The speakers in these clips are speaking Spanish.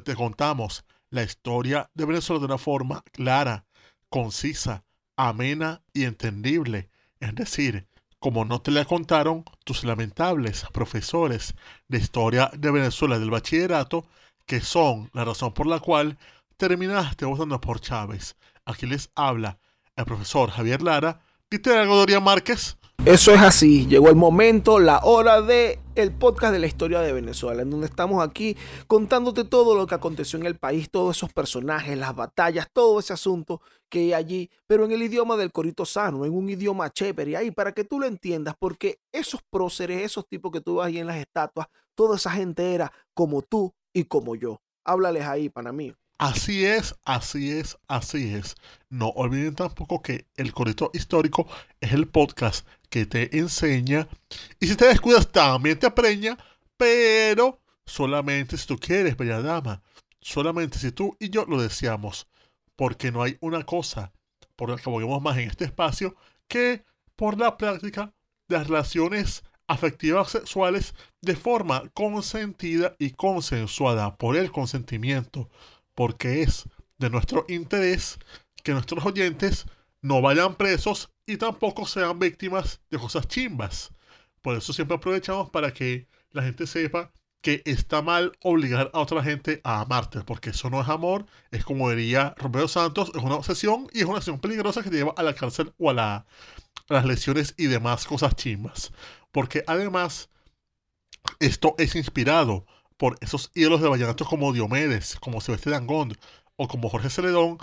te contamos la historia de Venezuela de una forma clara, concisa, amena y entendible. Es decir, como no te la contaron tus lamentables profesores de historia de Venezuela del bachillerato, que son la razón por la cual terminaste votando por Chávez. Aquí les habla el profesor Javier Lara. ¿Viste algo, Dorian Márquez? Eso es así, llegó el momento, la hora de el podcast de la historia de Venezuela, en donde estamos aquí contándote todo lo que aconteció en el país, todos esos personajes, las batallas, todo ese asunto que hay allí, pero en el idioma del corito sano, en un idioma chévere, ahí para que tú lo entiendas, porque esos próceres, esos tipos que tú ves ahí en las estatuas, toda esa gente era como tú y como yo. Háblales ahí, pana mío. Así es, así es, así es. No olviden tampoco que el corito histórico es el podcast que te enseña. Y si te descuidas también te apreña, pero solamente si tú quieres, bella dama, solamente si tú y yo lo deseamos, porque no hay una cosa por la que aboguemos más en este espacio que por la práctica de las relaciones afectivas sexuales de forma consentida y consensuada por el consentimiento. Porque es de nuestro interés que nuestros oyentes no vayan presos y tampoco sean víctimas de cosas chimbas. Por eso siempre aprovechamos para que la gente sepa que está mal obligar a otra gente a amarte, porque eso no es amor, es como diría Romeo Santos, es una obsesión y es una acción peligrosa que te lleva a la cárcel o a, la, a las lesiones y demás cosas chimbas. Porque además, esto es inspirado por esos ídolos de vallenatos como Diomedes, como Silvestre Dangond o como Jorge Celedón,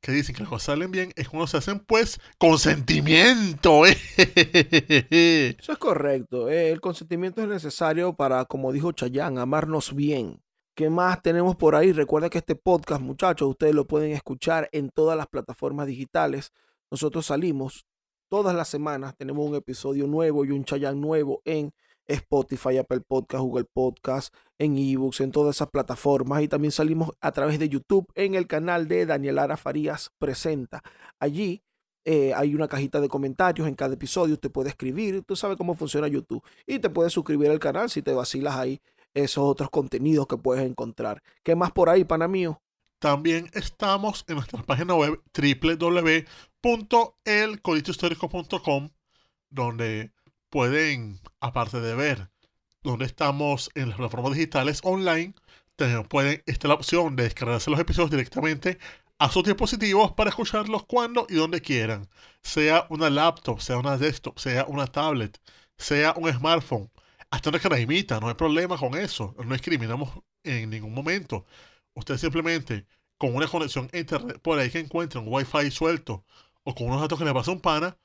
que dicen que las cosas salen bien, es cuando se hacen pues consentimiento. Eso es correcto. Eh, el consentimiento es necesario para, como dijo Chayán, amarnos bien. ¿Qué más tenemos por ahí? Recuerda que este podcast, muchachos, ustedes lo pueden escuchar en todas las plataformas digitales. Nosotros salimos todas las semanas, tenemos un episodio nuevo y un Chayán nuevo en Spotify, Apple Podcast, Google Podcast, en eBooks, en todas esas plataformas. Y también salimos a través de YouTube en el canal de Daniel Ara Farías Presenta. Allí eh, hay una cajita de comentarios en cada episodio. Usted puede escribir, tú sabes cómo funciona YouTube. Y te puedes suscribir al canal si te vacilas ahí esos otros contenidos que puedes encontrar. ¿Qué más por ahí, pana mío? También estamos en nuestra página web www.elcoritohistórico.com donde pueden, aparte de ver dónde estamos en las plataformas digitales online, también pueden, esta la opción de descargarse los episodios directamente a sus dispositivos para escucharlos cuando y donde quieran. Sea una laptop, sea una desktop, sea una tablet, sea un smartphone, hasta una caramita, no hay problema con eso. No discriminamos en ningún momento. Usted simplemente con una conexión internet por ahí que encuentren un wifi suelto o con unos datos que le pasa un pana,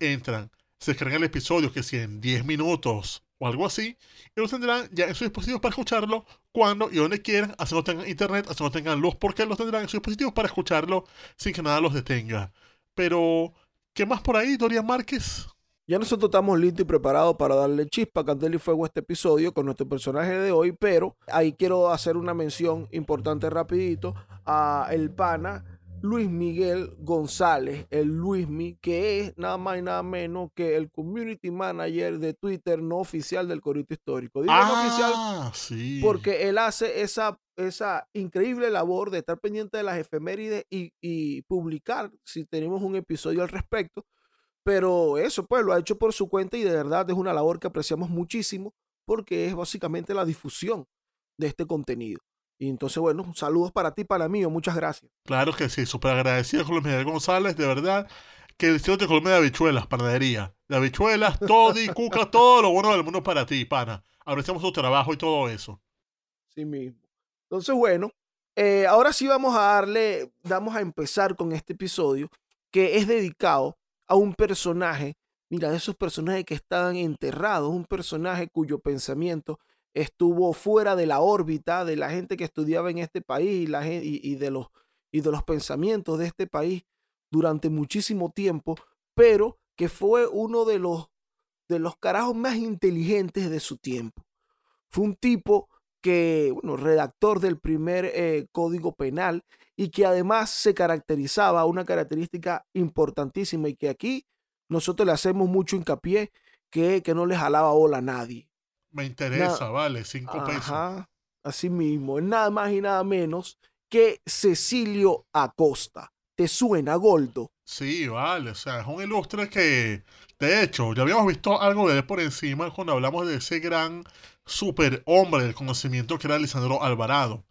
entran se descargan el episodio que si en 10 minutos o algo así, y lo tendrán ya en sus dispositivos para escucharlo cuando y donde quieran, así no tengan internet, así no tengan luz, porque los tendrán en sus dispositivos para escucharlo sin que nada los detenga. Pero, ¿qué más por ahí, Dorian Márquez? Ya nosotros estamos listos y preparados para darle chispa, candela y fuego a este episodio con nuestro personaje de hoy, pero ahí quiero hacer una mención importante rapidito a el pana Luis Miguel González, el Luismi, que es nada más y nada menos que el community manager de Twitter no oficial del Corito Histórico. Digo no oficial sí. porque él hace esa, esa increíble labor de estar pendiente de las efemérides y, y publicar si tenemos un episodio al respecto. Pero eso, pues, lo ha hecho por su cuenta y de verdad es una labor que apreciamos muchísimo porque es básicamente la difusión de este contenido. Y entonces, bueno, saludos para ti, para mí, muchas gracias. Claro que sí, súper agradecido con Miguel González, de verdad. Que el señor te colme de habichuelas, panadería. De habichuelas, todo y cuca, todo lo bueno del mundo para ti, pana. Apreciamos tu trabajo y todo eso. Sí mismo. Entonces, bueno, eh, ahora sí vamos a darle, vamos a empezar con este episodio que es dedicado a un personaje, mira, esos personajes que están enterrados, un personaje cuyo pensamiento estuvo fuera de la órbita de la gente que estudiaba en este país y, la, y, de los, y de los pensamientos de este país durante muchísimo tiempo, pero que fue uno de los, de los carajos más inteligentes de su tiempo. Fue un tipo que, bueno, redactor del primer eh, código penal y que además se caracterizaba, una característica importantísima y que aquí nosotros le hacemos mucho hincapié, que, que no le jalaba bola a nadie. Me interesa, vale, cinco pesos. Así mismo, es nada más y nada menos que Cecilio Acosta. ¿Te suena, Goldo? Sí, vale, o sea, es un ilustre que, de hecho, ya habíamos visto algo de él por encima cuando hablamos de ese gran superhombre del conocimiento que era Lisandro Alvarado.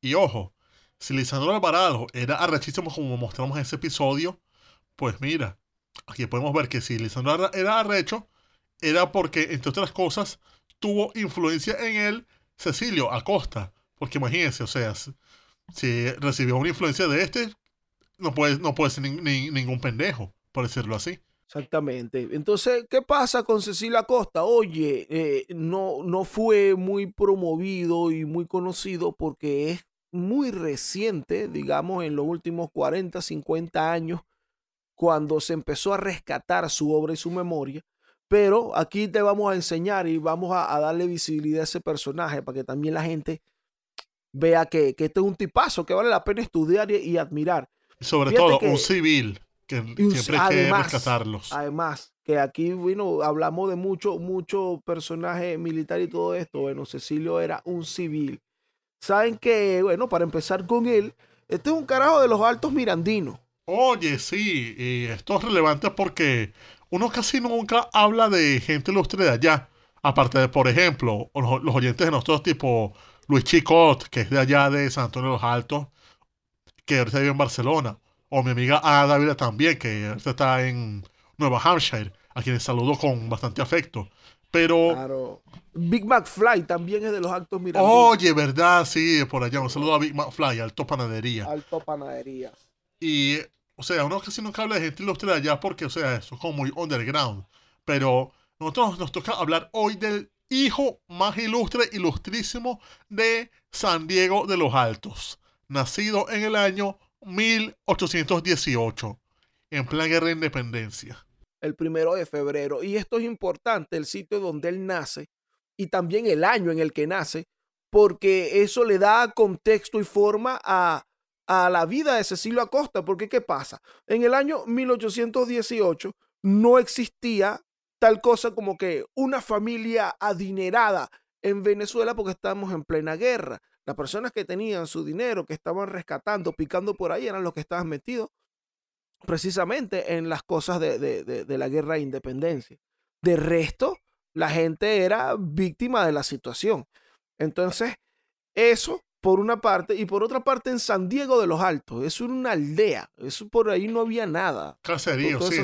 Y ojo, si Lisandro Alvarado era arrechísimo como mostramos en ese episodio, pues mira, aquí podemos ver que si Lisandro era arrecho, era porque, entre otras cosas, tuvo influencia en él Cecilio Acosta. Porque imagínense, o sea, si recibió una influencia de este, no puede, no ser ningún pendejo, por decirlo así. Exactamente. Entonces, ¿qué pasa con Cecilia Acosta? Oye, eh, no, no fue muy promovido y muy conocido porque es muy reciente, digamos, en los últimos 40, 50 años, cuando se empezó a rescatar su obra y su memoria. Pero aquí te vamos a enseñar y vamos a, darle visibilidad a ese personaje para que también la gente vea que, que este es un tipazo que vale la pena estudiar y, admirar. Sobre todo, un civil siempre hay que rescatarlos. Además, que aquí, bueno, hablamos de mucho, mucho personaje militar y todo esto. Bueno, Cecilio era un civil. Saben que, bueno, para empezar con él, este es un carajo de los altos mirandinos. Oye, sí, y esto es relevante porque uno casi nunca habla de gente ilustre de allá. Aparte de, por ejemplo, los, oyentes de nosotros, tipo Luis Chicot, que es de allá de San Antonio de los Altos, que ahorita vive en Barcelona. O mi amiga Ada Dávila también, que está en Nueva Hampshire, a quienes saludo con bastante afecto. Pero. Claro. Big McFly también es de los actos mirados. Oye, ¿verdad? Sí, por allá. Un saludo a Big McFly, Alto Panadería. Alto Panadería. Y, o sea, uno casi nunca habla de gente ilustre de allá porque, o sea, eso es como muy underground. Pero nosotros nos toca hablar hoy del hijo más ilustre, ilustrísimo de San Diego de los Altos. Nacido en el año 1818, en plan guerra de independencia. El primero de febrero. Y esto es importante, el sitio donde él nace y también el año en el que nace, porque eso le da contexto y forma a, a la vida de Cecilio Acosta. Porque, ¿qué pasa? En el año 1818 no existía tal cosa como que una familia adinerada en Venezuela porque estamos en plena guerra. Las personas que tenían su dinero, que estaban rescatando, picando por ahí, eran los que estaban metidos precisamente en las cosas de, la guerra de independencia. De resto, la gente era víctima de la situación. Entonces, eso por una parte, y por otra parte en San Diego de los Altos, es una aldea, eso por ahí no había nada. Caserío, sí.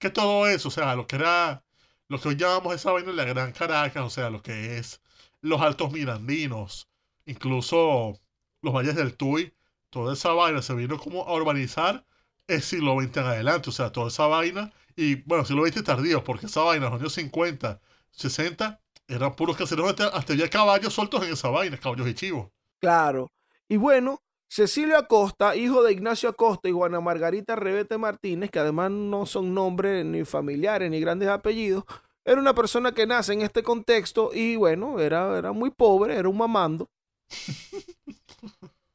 Que todo eso, o sea, lo que era, lo que hoy llamamos esa vaina de la Gran Caracas, o sea, lo que es los Altos Mirandinos, incluso los valles del Tuy, toda esa vaina se vino como a urbanizar el siglo XX en adelante, o sea, toda esa vaina, y bueno, siglo XX tardío, porque esa vaina en los años 50, 60, eran puros caseros, hasta, hasta había caballos sueltos en esa vaina, caballos y chivos. Claro, y bueno, Cecilio Acosta, hijo de Ignacio Acosta y Juana Margarita Rebete Martínez, que además no son nombres ni familiares ni grandes apellidos, era una persona que nace en este contexto y bueno, era, era muy pobre, era un mamando.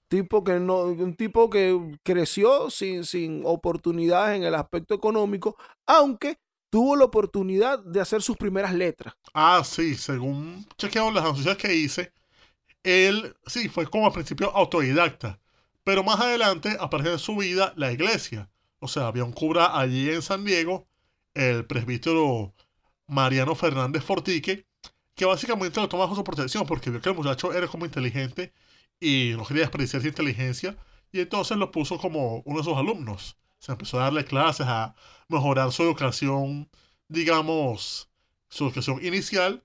tipo que no, un tipo que creció sin, sin oportunidades en el aspecto económico, aunque tuvo la oportunidad de hacer sus primeras letras. Ah, sí, según chequeamos las noticias que hice, él sí fue como al principio autodidacta, pero más adelante aparece en su vida la iglesia. O sea, había un cura allí en San Diego, el presbítero Mariano Fernández Fortique, que básicamente lo toma bajo su protección porque vio que el muchacho era como inteligente y no quería desperdiciar su inteligencia y entonces lo puso como uno de sus alumnos. Se empezó a darle clases a mejorar su educación, digamos, su educación inicial,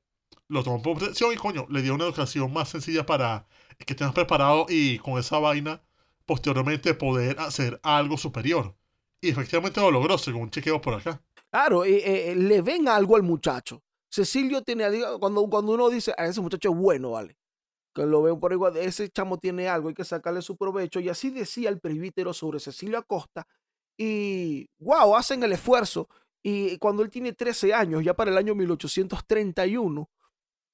lo tomó por protección y coño, le dio una educación más sencilla para que esté más preparado y con esa vaina posteriormente poder hacer algo superior. Y efectivamente lo logró, según chequeo por acá. Claro, eh, eh, le ven algo al muchacho. Cecilio tiene, cuando, cuando uno dice, a ese muchacho es bueno, ¿vale? Que lo ven por igual, ese chamo tiene algo, hay que sacarle su provecho. Y así decía el presbítero sobre Cecilio Acosta. Y, wow, hacen el esfuerzo. Y cuando él tiene 13 años, ya para el año 1831,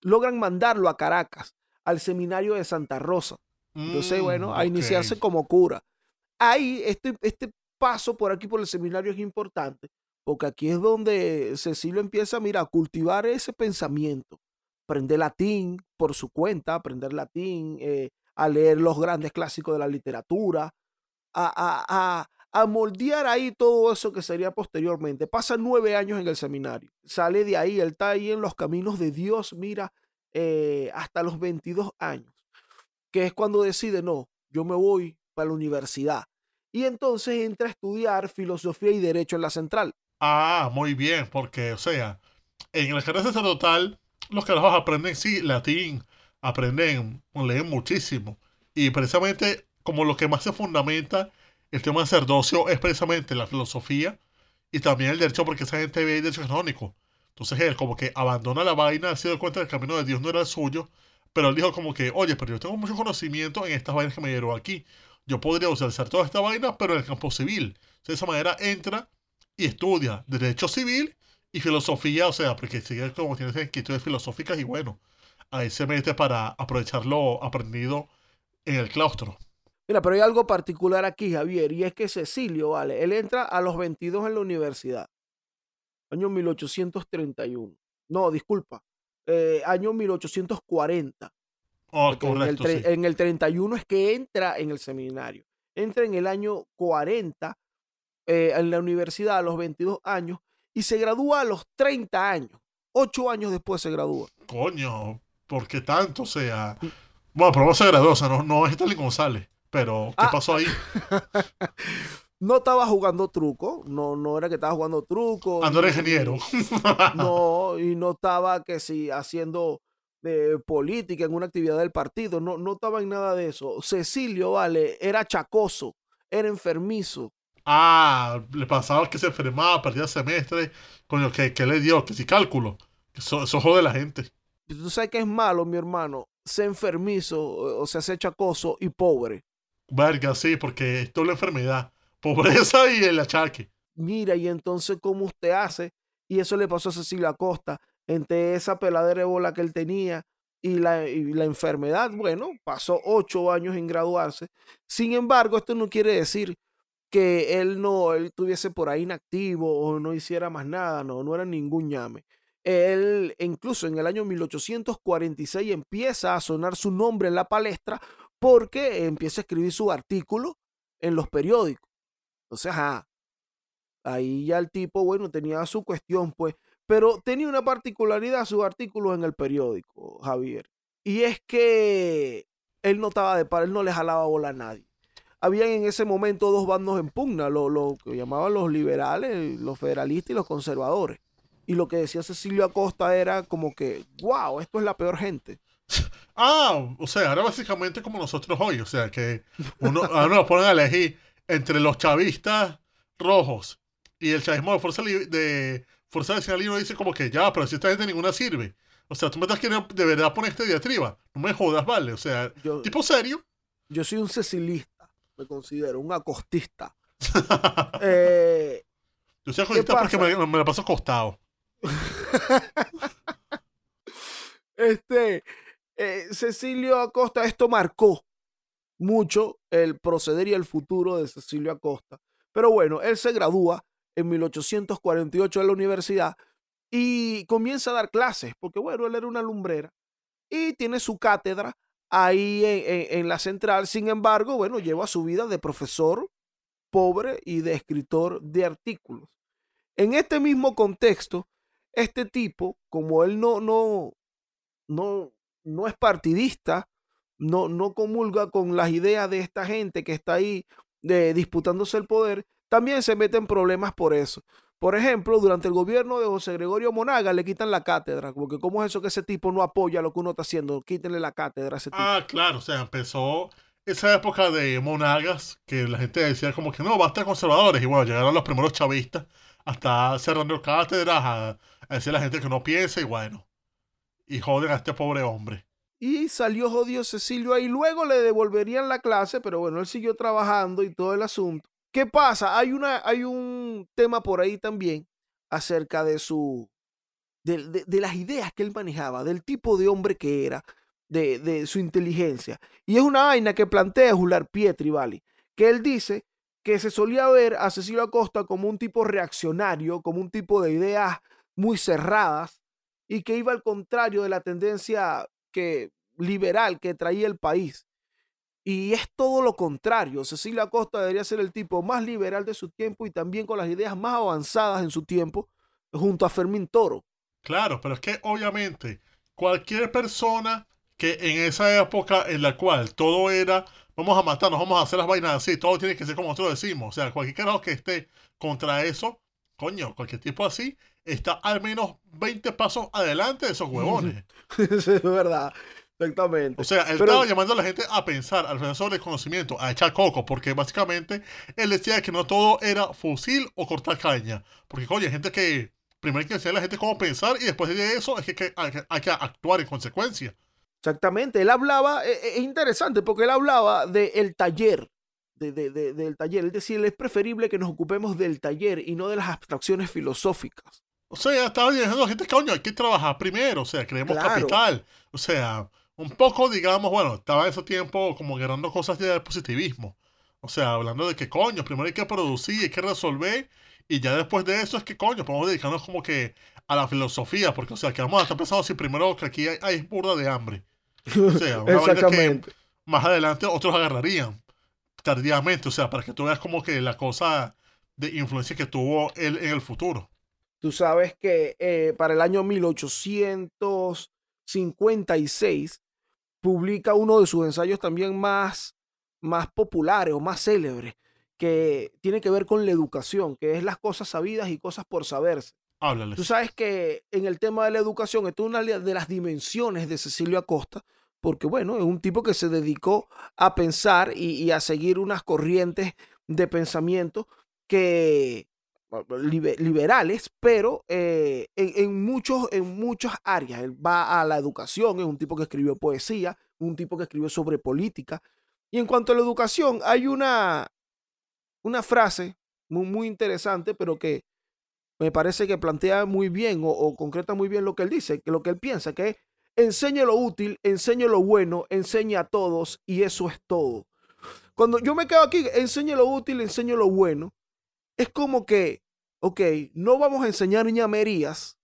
logran mandarlo a Caracas, al seminario de Santa Rosa. Entonces, bueno, a mm, iniciarse como cura. Ahí, este, este paso por aquí por el seminario es importante, porque aquí es donde Cecilio empieza, mira, a cultivar ese pensamiento, aprender latín por su cuenta, aprender latín, eh, a leer los grandes clásicos de la literatura, a, a, a, moldear ahí todo eso que sería posteriormente. Pasa nueve años en el seminario, sale de ahí, él está ahí en los caminos de Dios, mira, eh, hasta los 22 años, que es cuando decide, no, yo me voy para la universidad. Y entonces entra a estudiar filosofía y derecho en la central. Ah, muy bien, porque, o sea, en el ejército sacerdotal, los carajos aprenden, sí, latín, aprenden, leen muchísimo. Y precisamente, como lo que más se fundamenta el tema del sacerdocio es precisamente la filosofía y también el derecho, porque esa gente ve el derecho canónico. Entonces él como que abandona la vaina, se dio cuenta que el camino de Dios no era el suyo, pero él dijo como que, oye, pero yo tengo mucho conocimiento en estas vainas que me dieron aquí. Yo podría usar toda esta vaina, pero en el campo civil. de esa manera entra y estudia derecho civil y filosofía, o sea, porque sigue como tiene inquietudes filosóficas y bueno, ahí se mete para aprovechar lo aprendido en el claustro. Mira, pero hay algo particular aquí, Javier, y es que Cecilio, vale, él entra a los 22 en la universidad año 1831. No, disculpa, eh, año 1840. en, el en el 31 es que entra en el seminario. Entra en el año 40 eh, en la universidad a los 22 años y se gradúa a los 30 años. Ocho años después se gradúa. Coño, ¿por qué tanto? O sea, bueno, pero no se graduó, o sea, no, no es Stalin González. Pero, ¿qué ah. pasó ahí? No estaba jugando truco, no, no era que estaba jugando truco. Ah, no era ingeniero. no, y no estaba que si haciendo eh, política en una actividad del partido, no, no estaba en nada de eso. Cecilio, vale, era chacoso, era enfermizo. Ah, le pasaba que se enfermaba, perdía semestre, coño, que, que le dio, que si cálculo. Eso, eso jode la gente. Tú sabes que es malo, mi hermano, ser enfermizo, o sea, ser chacoso y pobre. Verga, sí, porque esto es la enfermedad pobreza y el achaque. Mira, y entonces, ¿cómo usted hace? Y eso le pasó a Cecilia Acosta, entre esa peladera de bola que él tenía y la, la enfermedad. Bueno, pasó ocho años en graduarse. Sin embargo, esto no quiere decir que él no él estuviese por ahí inactivo o no hiciera más nada, no, no era ningún llame. Él, incluso en el año 1846, empieza a sonar su nombre en la palestra porque empieza a escribir su artículo en los periódicos. Entonces, ajá, ahí ya el tipo, bueno, tenía su cuestión, pues, pero tenía una particularidad su artículo en el periódico, Javier, y es que él no estaba de par, él no le jalaba bola a nadie. Habían en ese momento dos bandos en pugna, lo, lo que llamaban los liberales, los federalistas y los conservadores. Y lo que decía Cecilio Acosta era como que, wow, esto es la peor gente. Ah, o sea, ahora básicamente como nosotros hoy, o sea, que uno, ahora nos ponen a elegir entre los chavistas rojos y el chavismo de Fuerza, de Fuerza Nacional y uno dice como que ya, pero si esta gente ninguna sirve. O sea, tú me estás queriendo de verdad poner esta diatriba. No me jodas, vale. O sea, tipo serio. Yo soy un cecilista, me considero, un acostista. eh, yo soy acostista porque me, me, la paso acostado. este, eh, Cecilio Acosta, esto marcó mucho el proceder y el futuro de Cecilio Acosta. Pero bueno, él se gradúa en 1848 en la universidad y comienza a dar clases, porque bueno, él era una lumbrera y tiene su cátedra ahí en, la central. Sin embargo, bueno, lleva su vida de profesor pobre y de escritor de artículos. En este mismo contexto, este tipo, como él no, no, no, no es partidista, no, no comulga con las ideas de esta gente que está ahí de, disputándose el poder, también se mete en problemas por eso. Por ejemplo, durante el gobierno de José Gregorio Monaga le quitan la cátedra, porque ¿cómo es eso que ese tipo no apoya lo que uno está haciendo? Quítenle la cátedra a ese tipo. Ah, claro, o sea, empezó esa época de Monagas, que la gente decía como que no, basta conservadores, y bueno, llegaron los primeros chavistas hasta cerrando cátedras a, a decir a la gente que no piensa y bueno. Y joden a este pobre hombre. Y salió jodido Cecilio ahí. Luego le devolverían la clase, pero bueno, él siguió trabajando y todo el asunto. ¿Qué pasa? Hay, una, hay un tema por ahí también acerca de su. De, de, las ideas que él manejaba, del tipo de hombre que era, de, de su inteligencia. Y es una vaina que plantea Jular Pietri, ¿vale? Que él dice que se solía ver a Cecilio Acosta como un tipo reaccionario, como un tipo de ideas muy cerradas y que iba al contrario de la tendencia que, liberal que traía el país. Y es todo lo contrario. Cecilio Acosta debería ser el tipo más liberal de su tiempo y también con las ideas más avanzadas en su tiempo, junto a Fermín Toro. Claro, pero es que obviamente cualquier persona que en esa época en la cual todo era vamos a matarnos, vamos a hacer las vainas así, todo tiene que ser como nosotros decimos. O sea, cualquier carajo que esté contra eso, coño, cualquier tipo así, está al menos 20 pasos adelante de esos huevones. es verdad. Exactamente. O sea, él estaba llamando a la gente a pensar, al profesor de conocimiento, a echar coco, porque básicamente él decía que no todo era fusil o cortar caña. Porque, coño, hay gente que primero hay que enseñar a la gente cómo pensar y después de eso es que, hay, que actuar en consecuencia. Exactamente, él hablaba, e, e, es, interesante porque él hablaba del taller, de, del taller, es decir, es preferible que nos ocupemos del taller y no de las abstracciones filosóficas. O sea, estaba diciendo la gente, coño, hay que trabajar primero, o sea, creemos capital, o sea, un poco, digamos, bueno, estaba en ese tiempo como ganando cosas del positivismo. O sea, hablando de que coño, primero hay que producir, hay que resolver, y ya después de eso es que coño, podemos dedicarnos como que a la filosofía, porque, o sea, que vamos a estar pensando si primero que aquí hay, hay burda de hambre. O sea, una Exactamente. Que más adelante otros agarrarían tardíamente, o sea, para que tú veas como que la cosa de influencia que tuvo él en el futuro. Tú sabes que eh, para el año 1856 publica uno de sus ensayos también más, más populares o más célebres, que tiene que ver con la educación, que es las cosas sabidas y cosas por saberse. Tú sabes que en el tema de la educación, esto es una de las dimensiones de Cecilio Acosta, porque bueno, es un tipo que se dedicó a pensar y, a seguir unas corrientes de pensamiento que liberales, pero eh, en, muchos, en muchas áreas. Él va a la educación, es un tipo que escribió poesía, un tipo que escribió sobre política. Y en cuanto a la educación, hay una, una frase muy, muy interesante, pero que me parece que plantea muy bien o, concreta muy bien lo que él dice, que lo que él piensa, que es enseñe lo útil, enseñe lo bueno, enseñe a todos y eso es todo. Cuando yo me quedo aquí, enseñe lo útil, enseñe lo bueno, es como que, ok, no vamos a enseñar ñamerías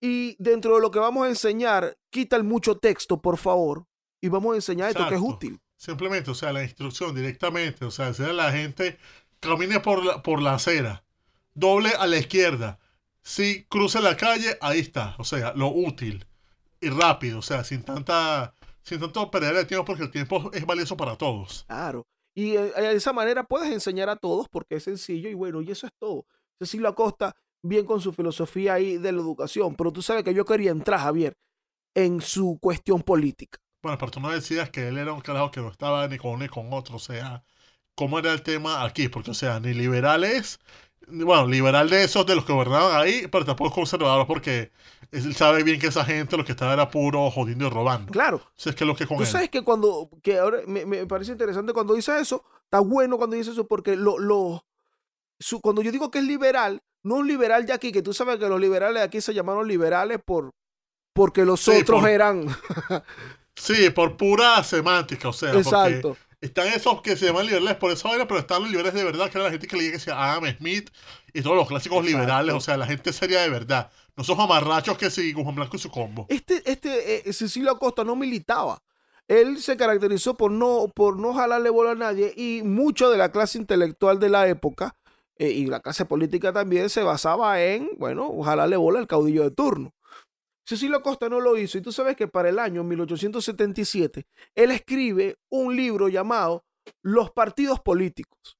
y dentro de lo que vamos a enseñar, quita el mucho texto, por favor, y vamos a enseñar esto que es útil. Simplemente, o sea, la instrucción directamente, o sea, hacer a la gente camine por la, por la acera doble a la izquierda. Si cruza la calle, ahí está. O sea, lo útil y rápido. O sea, sin tanta. Sin tanto perder el tiempo, porque el tiempo es valioso para todos. Claro. Y eh, de esa manera puedes enseñar a todos porque es sencillo y bueno, y eso es todo. Cecilio Acosta, bien con su filosofía ahí de la educación, pero tú sabes que yo quería entrar, Javier, en su cuestión política. Bueno, pero tú no decías que él era un carajo que no estaba ni con uno ni con otro, o sea, ¿cómo era el tema aquí? Porque, o sea, ni liberales bueno, liberal de esos de los que gobernaban ahí, pero tampoco conservador porque él sabe bien que esa gente lo que estaba era puro jodiendo y robando. Claro. es que lo que con Tú sabes que cuando, que ahora me, parece interesante cuando dice eso, está bueno cuando dice eso porque lo, lo su, cuando yo digo que es liberal, no un liberal de aquí, que tú sabes que los liberales de aquí se llamaron liberales por porque los otros eran Sí, por pura semántica, o sea, Exacto. Están esos que se llaman liberales por esa vaina, pero están los liberales de verdad, que era la gente que leía que decía Adam Smith y todos los clásicos liberales, o sea, la gente seria de verdad. No esos amarrachos que sí, Juan Blanco y su combo. Este, este, eh, Cecilio Acosta no militaba. Él se caracterizó por no, por no jalarle bola a nadie y mucho de la clase intelectual de la época eh, y la clase política también se basaba en, bueno, jalarle bola al caudillo de turno. Cecilio Costa no lo hizo y tú sabes que para el año 1877 él escribe un libro llamado Los partidos políticos.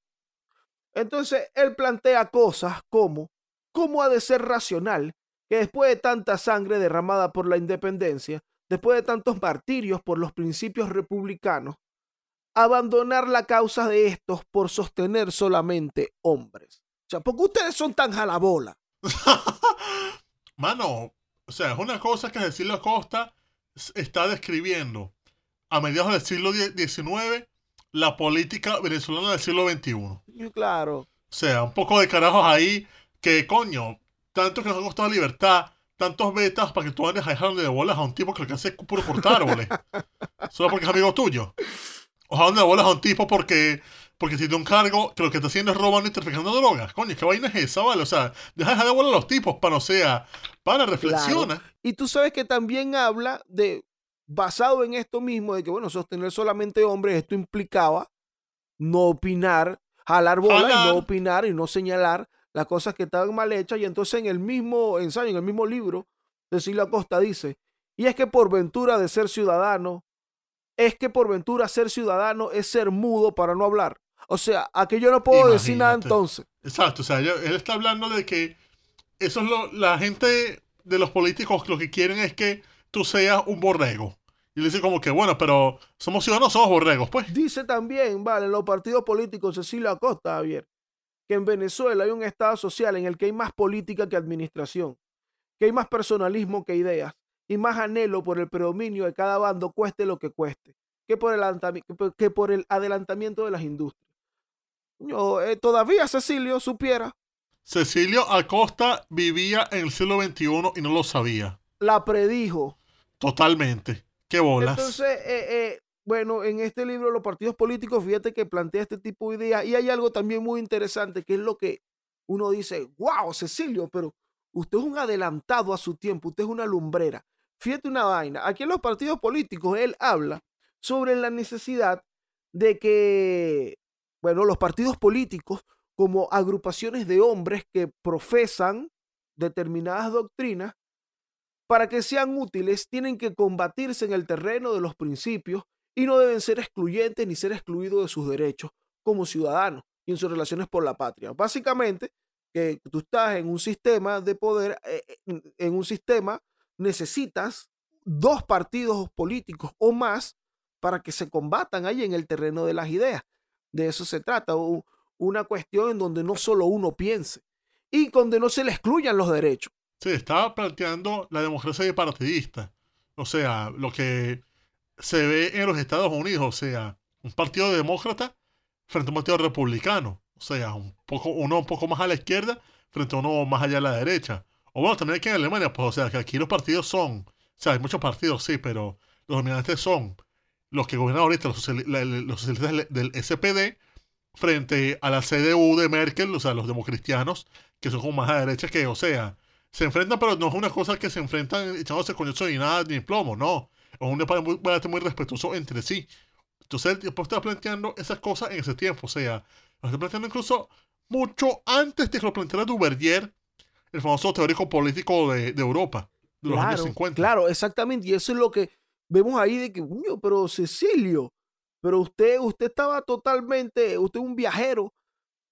Entonces él plantea cosas como cómo ha de ser racional que después de tanta sangre derramada por la independencia, después de tantos martirios por los principios republicanos, abandonar la causa de estos por sostener solamente hombres. O sea, ¿por qué ustedes son tan jalabola? Mano, o sea, es una cosa que Cecilio Acosta está describiendo a mediados del siglo XIX la política venezolana del siglo XXI. Claro. O sea, un poco de carajos ahí que, coño, tanto que nos ha costado libertad, tantos betas para que tú andes a dejar de bolas a un tipo que lo que hace es puro cortar árboles. Solo porque es amigo tuyo. O a de bolas a un tipo porque, porque tiene un cargo que lo que está haciendo es robando y traficando drogas. Coño, ¿qué vaina es esa, vale? O sea, deja de dejar de bolas a los tipos para, o sea, para reflexiona. Y tú sabes que también habla de, basado en esto mismo, de que, bueno, sostener solamente hombres, esto implicaba no opinar, jalar bola y no opinar y no señalar las cosas que estaban mal hechas. Y entonces en el mismo ensayo, en el mismo libro, Cecilia Acosta dice, y es que por ventura de ser ciudadano, es que por ventura ser ciudadano es ser mudo para no hablar. O sea, aquí yo no puedo decir nada entonces. Exacto, o sea, ella- él está hablando de que eso es lo, la gente de los políticos lo que quieren es que tú seas un borrego. Y le dice como que, bueno, pero somos ciudadanos, somos borregos, pues. Dice también, vale, en los partidos políticos, Cecilia Acosta, Javier, que en Venezuela hay un estado social en el que hay más política que administración, que hay más personalismo que ideas y más anhelo por el predominio de cada bando, cueste lo que cueste, que por el, que por adelantamiento de las industrias. Yo, eh, todavía Cecilio supiera, Cecilio Acosta vivía en el siglo XXI y no lo sabía. la predijo. Totalmente. Qué bolas. Entonces, eh, eh, bueno, en este libro los partidos políticos, fíjate que plantea este tipo de ideas y hay algo también muy interesante que es lo que uno dice, wow, Cecilio, pero usted es un adelantado a su tiempo, usted es una lumbrera. Fíjate una vaina, aquí en los partidos políticos él habla sobre la necesidad de que, bueno, los partidos políticos como agrupaciones de hombres que profesan determinadas doctrinas, para que sean útiles, tienen que combatirse en el terreno de los principios y no deben ser excluyentes ni ser excluidos de sus derechos como ciudadanos y en sus relaciones por la patria. Básicamente, que tú estás en un sistema de poder, eh, en un sistema necesitas dos partidos políticos o más para que se combatan ahí en el terreno de las ideas. De eso se trata, una cuestión en donde no solo uno piense y donde no se le excluyan los derechos. Sí, estaba planteando la democracia bipartidista. O sea, lo que se ve en los Estados Unidos, o sea, un partido demócrata frente a un partido republicano. O sea, un poco, uno un poco más a la izquierda frente a uno más allá a la derecha. O bueno, también aquí en Alemania, pues, o sea, que aquí los partidos son, o sea, hay muchos partidos, sí, pero los dominantes son los que gobiernan ahorita, los, los socialistas del- del SPD, frente a la CDU de Merkel, o sea, los democristianos, que son como más a la derecha, que, o sea, se enfrentan, pero no es una cosa que se enfrentan echándose coñazo ni nada, ni plomo, no. Es un debate muy, muy respetuoso entre sí. Entonces, el tipo está planteando esas cosas en ese tiempo, o sea, lo está planteando incluso mucho antes de que lo planteara Duvergier, el famoso teórico político de, de Europa, de los años Claro, 50. claro, exactamente. Y eso es lo que vemos ahí de que, "Uño, pero Cecilio, pero usted, usted estaba totalmente, usted es un viajero.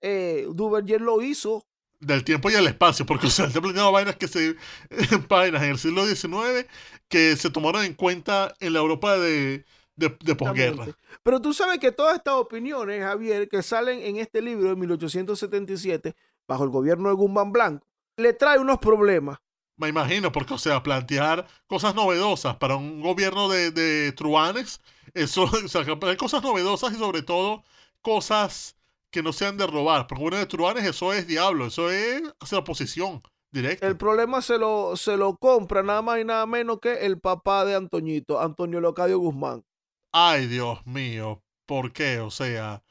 Eh, Duverger lo hizo. Del tiempo y el espacio, porque o sea, está planteando vainas que se vainas en el siglo XIX que se tomaron en cuenta en la Europa de, de, de posguerra. Pero tú sabes que todas estas opiniones, Javier, que salen en este libro de 1877, bajo el gobierno de Guzmán Blanco, le trae unos problemas. Me imagino, porque, o sea, plantear cosas novedosas para un gobierno de, de truanes, eso, o sea, cosas novedosas y sobre todo cosas que no sean de robar. Porque uno de truanes, eso es diablo, eso es hacer oposición directa. El problema se lo, se lo compra nada más y nada menos que el papá de Antoñito, Antonio Locadio Guzmán. Ay, Dios mío, ¿por qué? O sea,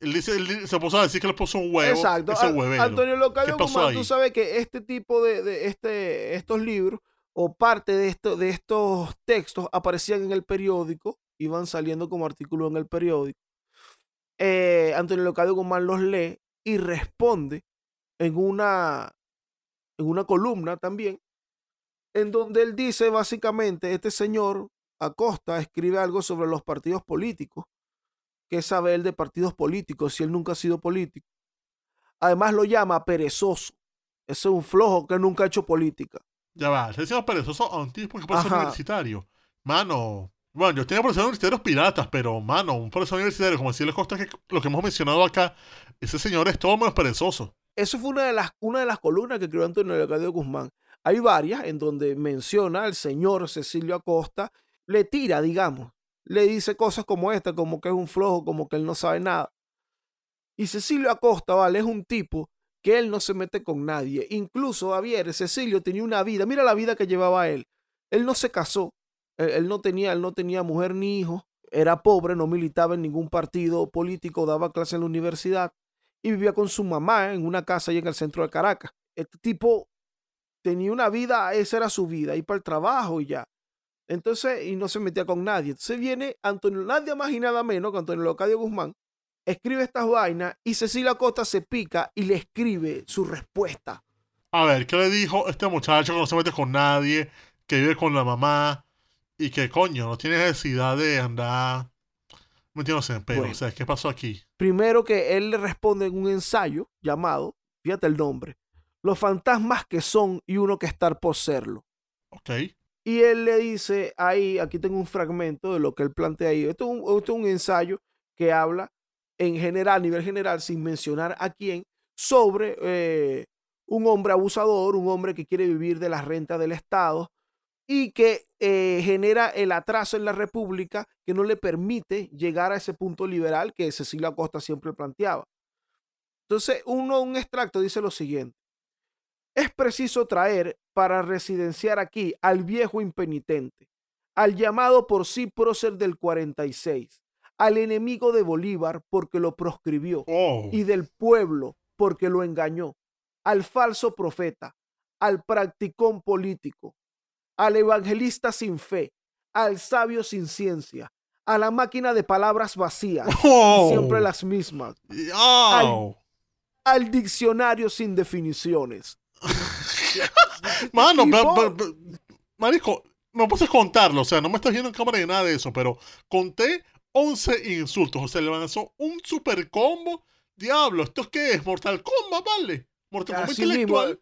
él dice, él se puso a decir que le puso un huevo. Exacto. Ese A- huevero. Antonio Locadio ¿Qué pasó Guzmán, ahí? tú sabes que este tipo de, de este, estos libros o parte de, esto, de estos textos aparecían en el periódico, iban saliendo como artículos en el periódico. Eh, Antonio Locadio Guzmán los lee y responde en una, en una columna también, en donde él dice básicamente, este señor Acosta escribe algo sobre los partidos políticos, que sabe él de partidos políticos si él nunca ha sido político. Además lo llama perezoso. Ese es un flojo que nunca ha hecho política. Ya va, se decía perezoso a un tipo que puede ser universitario. Mano, bueno, yo tenía profesores universitarios piratas, pero, mano, un profesor universitario, como decirle Costa, que lo que hemos mencionado acá, ese señor es todo menos perezoso. eso fue una de las, una de las columnas que escribió Antonio Leocadio Guzmán. Hay varias en donde menciona al señor Cecilio Acosta, le tira, digamos, le dice cosas como esta, como que es un flojo, como que él no sabe nada. Y Cecilio Acosta, vale, es un tipo que él no se mete con nadie. Incluso Javier, Cecilio tenía una vida, mira la vida que llevaba él. Él no se casó, él, no tenía, él no tenía mujer ni hijo, era pobre, no militaba en ningún partido político, daba clase en la universidad y vivía con su mamá en una casa ahí en el centro de Caracas. Este tipo tenía una vida, esa era su vida, ir para el trabajo y ya. Entonces, y no se metía con nadie. Entonces viene Antonio, nadie más y nada menos que Antonio Locadio Guzmán, escribe estas vainas y Cecilia Costa se pica y le escribe su respuesta. A ver, ¿qué le dijo este muchacho que no se mete con nadie, que vive con la mamá y que coño, no tiene necesidad de andar metiéndose en pedo? o sea, ¿qué pasó aquí? Primero que él le responde en un ensayo llamado, fíjate el nombre, Los fantasmas que son y uno que estar por serlo. Ok. Y él le dice ahí, aquí tengo un fragmento de lo que él plantea ahí. Esto es un, esto es un ensayo que habla en general, a nivel general, sin mencionar a quién, sobre eh, un hombre abusador, un hombre que quiere vivir de las rentas del Estado y que eh, genera el atraso en la República que no le permite llegar a ese punto liberal que Cecilia Acosta siempre planteaba. Entonces, uno, un extracto dice lo siguiente. Es preciso traer para residenciar aquí al viejo impenitente, al llamado por sí prócer del 46, al enemigo de Bolívar porque lo proscribió Oh. y del pueblo porque lo engañó, al falso profeta, al practicón político, al evangelista sin fe, al sabio sin ciencia, a la máquina de palabras vacías, Oh. siempre las mismas, ¡Au! al diccionario sin definiciones. Mano, tipo- pero- pero- marico, no puedes contarlo, o sea, no me estás viendo en cámara ni nada de eso, pero conté 11 insultos, o sea, le lanzó un super combo. Diablo, ¿esto qué es? Mortal Kombat, ¿vale? Mortal Kombat Así mismo, intelectual.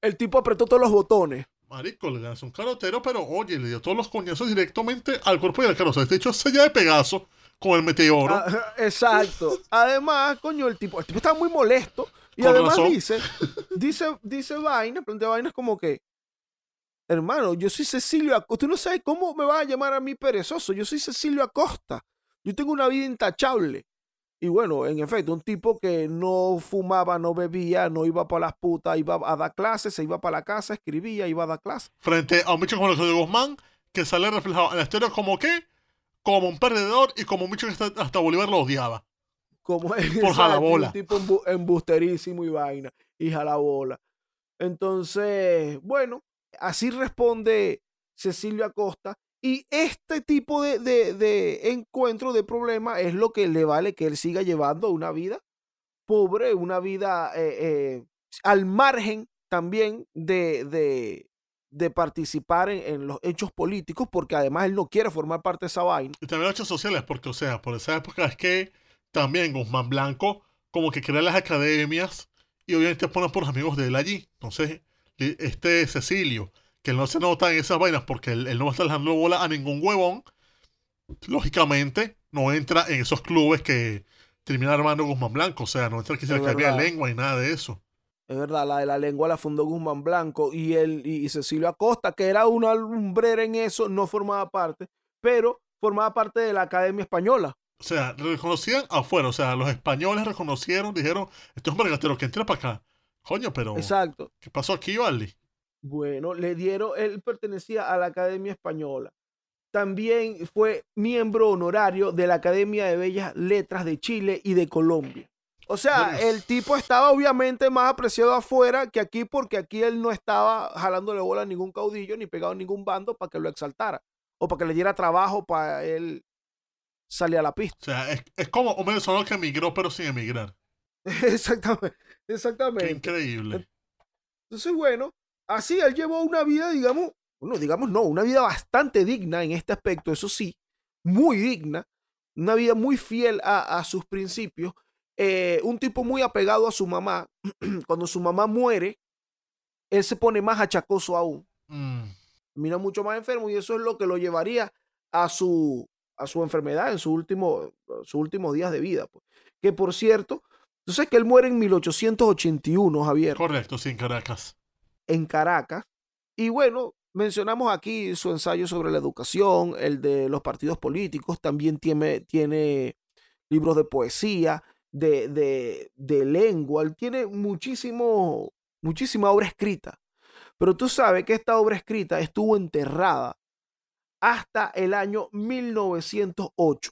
el tipo apretó todos los botones. Marico, le lanzó un carotero, pero oye, le dio todos los coñazos directamente al cuerpo y al carro. O sea, este hecho sella de Pegaso con el meteoro. Ah, exacto. Además, coño, el tipo, el tipo estaba muy molesto. Y Con además razón. dice, dice, dice vaina, plantea vainas como que, hermano, yo soy Cecilio Acosta. Tú no sabes cómo me vas a llamar a mí perezoso. Yo soy Cecilio Acosta. Yo tengo una vida intachable. Y bueno, en efecto, un tipo que no fumaba, no bebía, no iba para las putas, iba a dar clases, se iba para la casa, escribía, iba a dar clases. Frente a un bicho como Guzmán, que sale reflejado en la historia como que, como un perdedor y como un bicho que hasta, hasta Bolívar lo odiaba. Como Por jalabola. Un tipo embu- embusterísimo y vaina. Y jalabola. Entonces, bueno, así responde Cecilio Acosta. Y este tipo de, de, encuentro, de problema, es lo que le vale que él siga llevando una vida pobre, una vida eh, eh, al margen también de, de, participar en, en los hechos políticos, porque además él no quiere formar parte de esa vaina. Y también los hechos sociales, porque, o sea, por esa época es que también Guzmán Blanco como que crea las academias y obviamente pone por los amigos de él allí. Entonces, este Cecilio, que él no se nota en esas vainas porque él, él no va a estar dejando bola a ningún huevón, lógicamente no entra en esos clubes que termina armando Guzmán Blanco. O sea, no entra Es academia de verdad. lengua y nada de eso. Es verdad, la de la lengua la fundó Guzmán Blanco y él y, Cecilio Acosta, que era una lumbrera en eso, no formaba parte, pero formaba parte de la Academia Española. O sea, reconocían afuera. O sea, los españoles reconocieron, dijeron, esto es un vergatero que entra para acá. Coño, pero Exacto. ¿qué pasó aquí, Vale? Bueno, le dieron, él pertenecía a la Academia Española. También fue miembro honorario de la Academia de Bellas Letras de Chile y de Colombia. O sea, Bueno. el tipo estaba obviamente más apreciado afuera que aquí porque aquí él no estaba jalándole bola a ningún caudillo ni pegado a ningún bando para que lo exaltara o para que le diera trabajo para él salir a la pista. O sea, es, es como un venezolano que emigró pero sin emigrar. exactamente, Qué exactamente. increíble. Entonces, bueno, así él llevó una vida, digamos, bueno, digamos no, una vida bastante digna en este aspecto, eso sí, muy digna, una vida muy fiel a, a sus principios, eh, un tipo muy apegado a su mamá. Cuando su mamá muere, él se pone más achacoso aún, Mm, mira mucho más enfermo y eso es lo que lo llevaría a su, a su enfermedad en su último, sus últimos días de vida. pues. Que por cierto, Entonces que él muere en 1881, Javier. Correcto, sí, en Caracas. En Caracas. Y bueno, mencionamos aquí su ensayo sobre la educación, el de los partidos políticos, también tiene, libros de poesía, de, de, de lengua, él tiene muchísimo, muchísima obra escrita. Pero tú sabes que esta obra escrita estuvo enterrada hasta el año 1908.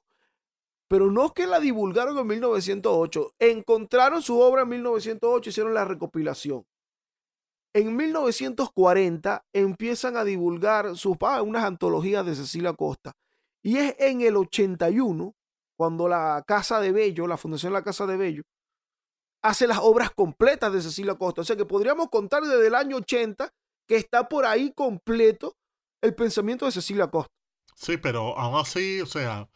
Pero no es que la divulgaron en 1908, encontraron su obra en 1908, hicieron la recopilación. En 1940 empiezan a divulgar sus unas antologías de Cecilia Costa. Y es en el 81 cuando la Casa de Bello, la Fundación La Casa de Bello, hace las obras completas de Cecilia Costa. O sea que podríamos contar desde el año 80 que está por ahí completo el pensamiento de Cecilia Costa. Sí, pero aún así, o sea,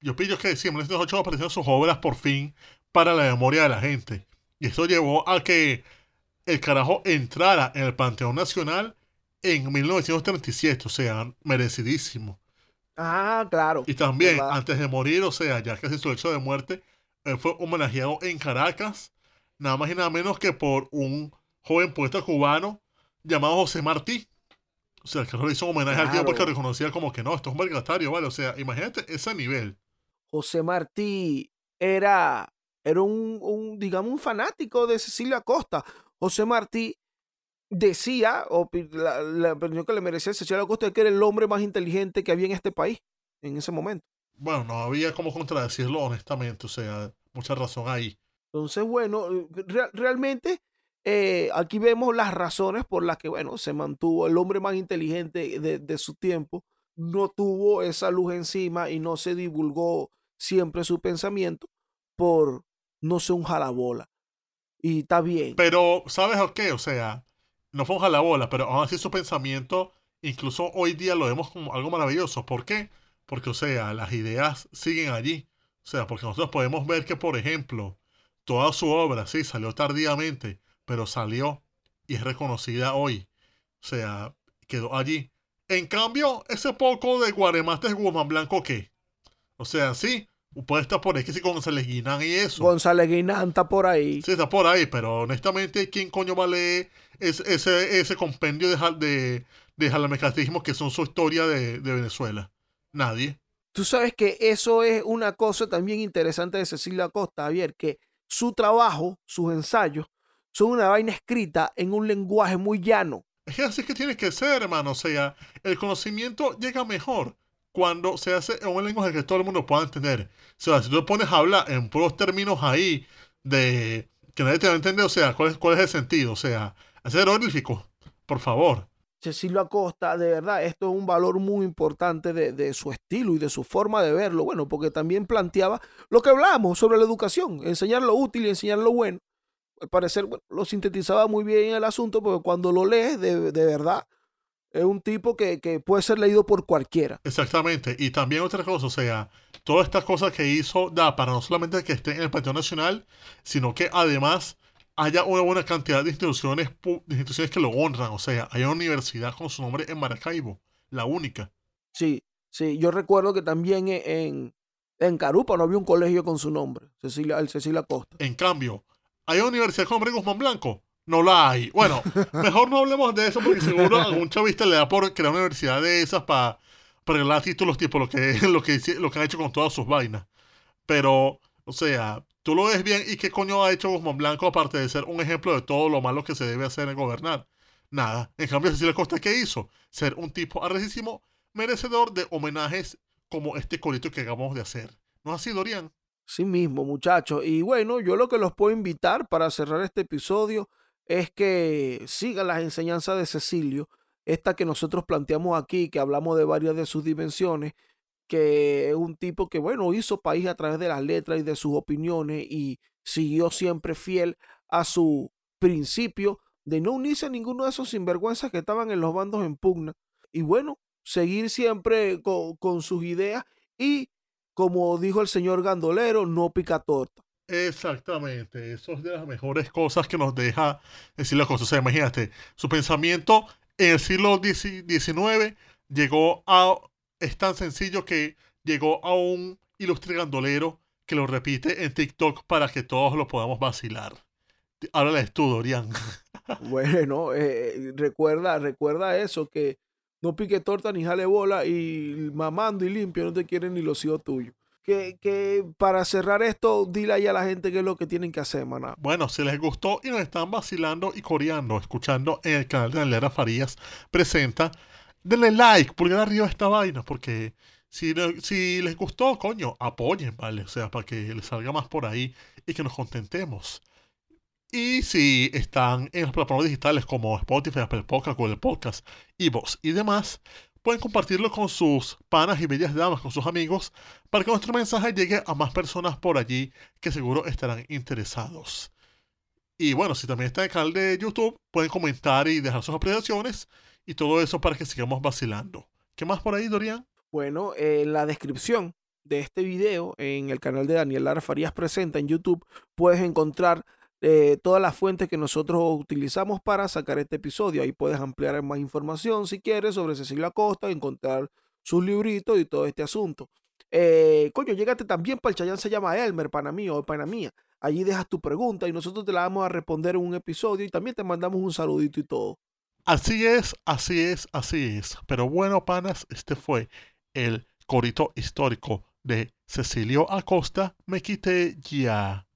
yo pillo que en 1908 aparecieron sus obras por fin para la memoria de la gente. Y eso llevó a que el carajo entrara en el Panteón Nacional en 1937, o sea, merecidísimo. Ah, claro. Y también, antes de morir, o sea, ya casi su hecho de muerte, él fue homenajeado en Caracas, nada más y nada menos que por un joven poeta cubano llamado José Martí. O sea, que le hizo un homenaje al tío porque reconocía como que no, esto es un mercatario, ¿vale? O sea, imagínate ese nivel. José Martí era, era un, un, digamos, un fanático de Cecilia Costa. José Martí decía, o la, la opinión que le merecía Cecilia Costa, que era el hombre más inteligente que había en este país en ese momento. Bueno, no había como contradecirlo honestamente, o sea, mucha razón ahí. Entonces, bueno, realmente eh, aquí vemos las razones por las que, bueno, se mantuvo el hombre más inteligente de, de, su tiempo, no tuvo esa luz encima y no se divulgó siempre su pensamiento por no ser un jalabola. Y está bien. Pero, ¿sabes qué? O sea, no fue un jalabola, pero aún así su pensamiento, incluso hoy día lo vemos como algo maravilloso. ¿Por qué? Porque, o sea, las ideas siguen allí. O sea, porque nosotros podemos ver que, por ejemplo, toda su obra, sí, salió tardíamente, pero salió y es reconocida hoy. O sea, quedó allí. En cambio, ese poco de Guaremates Guzmán Blanco, ¿qué? O sea, sí, puede estar por ahí que sí González Guinán y eso. González Guinán está por ahí. Sí, está por ahí, pero honestamente, ¿quién coño va a leer ese, ese, ese compendio de, de, de que son su historia de, de Venezuela? Nadie. Tú sabes que eso es una cosa también interesante de Cecilia Costa, Javier, que su trabajo, sus ensayos, son una vaina escrita en un lenguaje muy llano. Es que así que tiene que ser, hermano. O sea, el conocimiento llega mejor cuando se hace en un lenguaje que todo el mundo pueda entender. O sea, si tú pones a hablar en puros términos ahí de que nadie te va a entender, o sea, ¿cuál es, cuál es el sentido? O sea, hacer honorífico, por favor. Cecilio Acosta, de verdad, esto es un valor muy importante de, de, su estilo y de su forma de verlo. Bueno, porque también planteaba lo que hablamos sobre la educación, enseñar lo útil y enseñar lo bueno. Al parecer, bueno, lo sintetizaba muy bien el asunto, porque cuando lo lees, de, de verdad, es un tipo que, que, puede ser leído por cualquiera. Exactamente. Y también otra cosa, o sea, todas estas cosas que hizo da para no solamente que esté en el Panteón Nacional, sino que además haya una buena cantidad de instituciones, de instituciones que lo honran. O sea, hay una universidad con su nombre en Maracaibo, la única. Sí, sí. Yo recuerdo que también en, en Carupa no había un colegio con su nombre, Cecilia, el Cecilia Costa. En cambio, hay una universidad con nombre Guzmán Blanco. No la hay. Bueno, mejor no hablemos de eso porque seguro a algún chavista le da por crear una universidad de esas para regalar títulos tipo lo que, lo, que, lo que han hecho con todas sus vainas. Pero, o sea, Tú lo ves bien y qué coño ha hecho Guzmán Blanco aparte de ser un ejemplo de todo lo malo que se debe hacer en gobernar. Nada. En cambio, Cecilia Costa, ¿qué hizo? Ser un tipo arrecísimo, merecedor de homenajes como este corito que acabamos de hacer. ¿No es así, Dorian? Sí mismo, muchachos. Y bueno, yo lo que los puedo invitar para cerrar este episodio es que sigan las enseñanzas de Cecilio, esta que nosotros planteamos aquí, que hablamos de varias de sus dimensiones, que es un tipo que, bueno, hizo país a través de las letras y de sus opiniones y siguió siempre fiel a su principio de no unirse a ninguno de esos sinvergüenzas que estaban en los bandos en pugna. Y bueno, seguir siempre con, sus ideas y, como dijo el señor Gandolero, no pica torta. Exactamente, eso es de las mejores cosas que nos deja decir las cosas. O sea, imagínate, su pensamiento en el siglo XIX llegó a es tan sencillo que llegó a un ilustre gandolero que lo repite en TikTok para que todos lo podamos vacilar. Háblales tú, Dorian. Bueno, eh, recuerda, recuerda eso, que no pique torta ni jale bola y mamando y limpio no te quieren ni los hijos tuyos. Que, que, para cerrar esto, dile ahí a la gente qué es lo que tienen que hacer, maná. Bueno, si les gustó y nos están vacilando y coreando, escuchando en el canal de Daniela Farías, presenta, denle like, pulgar arriba esta vaina, porque si, si les gustó, coño, apoyen, ¿vale? O sea, para que les salga más por ahí y que nos contentemos. Y si están en las plataformas digitales como Spotify, Apple Podcast, Google Podcast, Evox y demás, pueden compartirlo con sus panas y bellas damas, con sus amigos, para que nuestro mensaje llegue a más personas por allí que seguro estarán interesados. Y bueno, si también está en el canal de YouTube, pueden comentar y dejar sus apreciaciones y todo eso para que sigamos vacilando. ¿Qué más por ahí, Dorian? Bueno, en la descripción de este video, en el canal de Daniel Lara Farías Presenta en YouTube, puedes encontrar eh, todas las fuentes que nosotros utilizamos para sacar este episodio. Ahí puedes ampliar más información si quieres sobre Cecilia Acosta, encontrar sus libritos y todo este asunto. Eh, coño, llégate también para el Chayán se llama Elmer, pana mío o pana mía. Allí dejas tu pregunta y nosotros te la vamos a responder en un episodio y también te mandamos un saludito y todo. Así es, así es, así es. Pero bueno, panas, este fue el corito histórico de Cecilio Acosta. Me quité ya.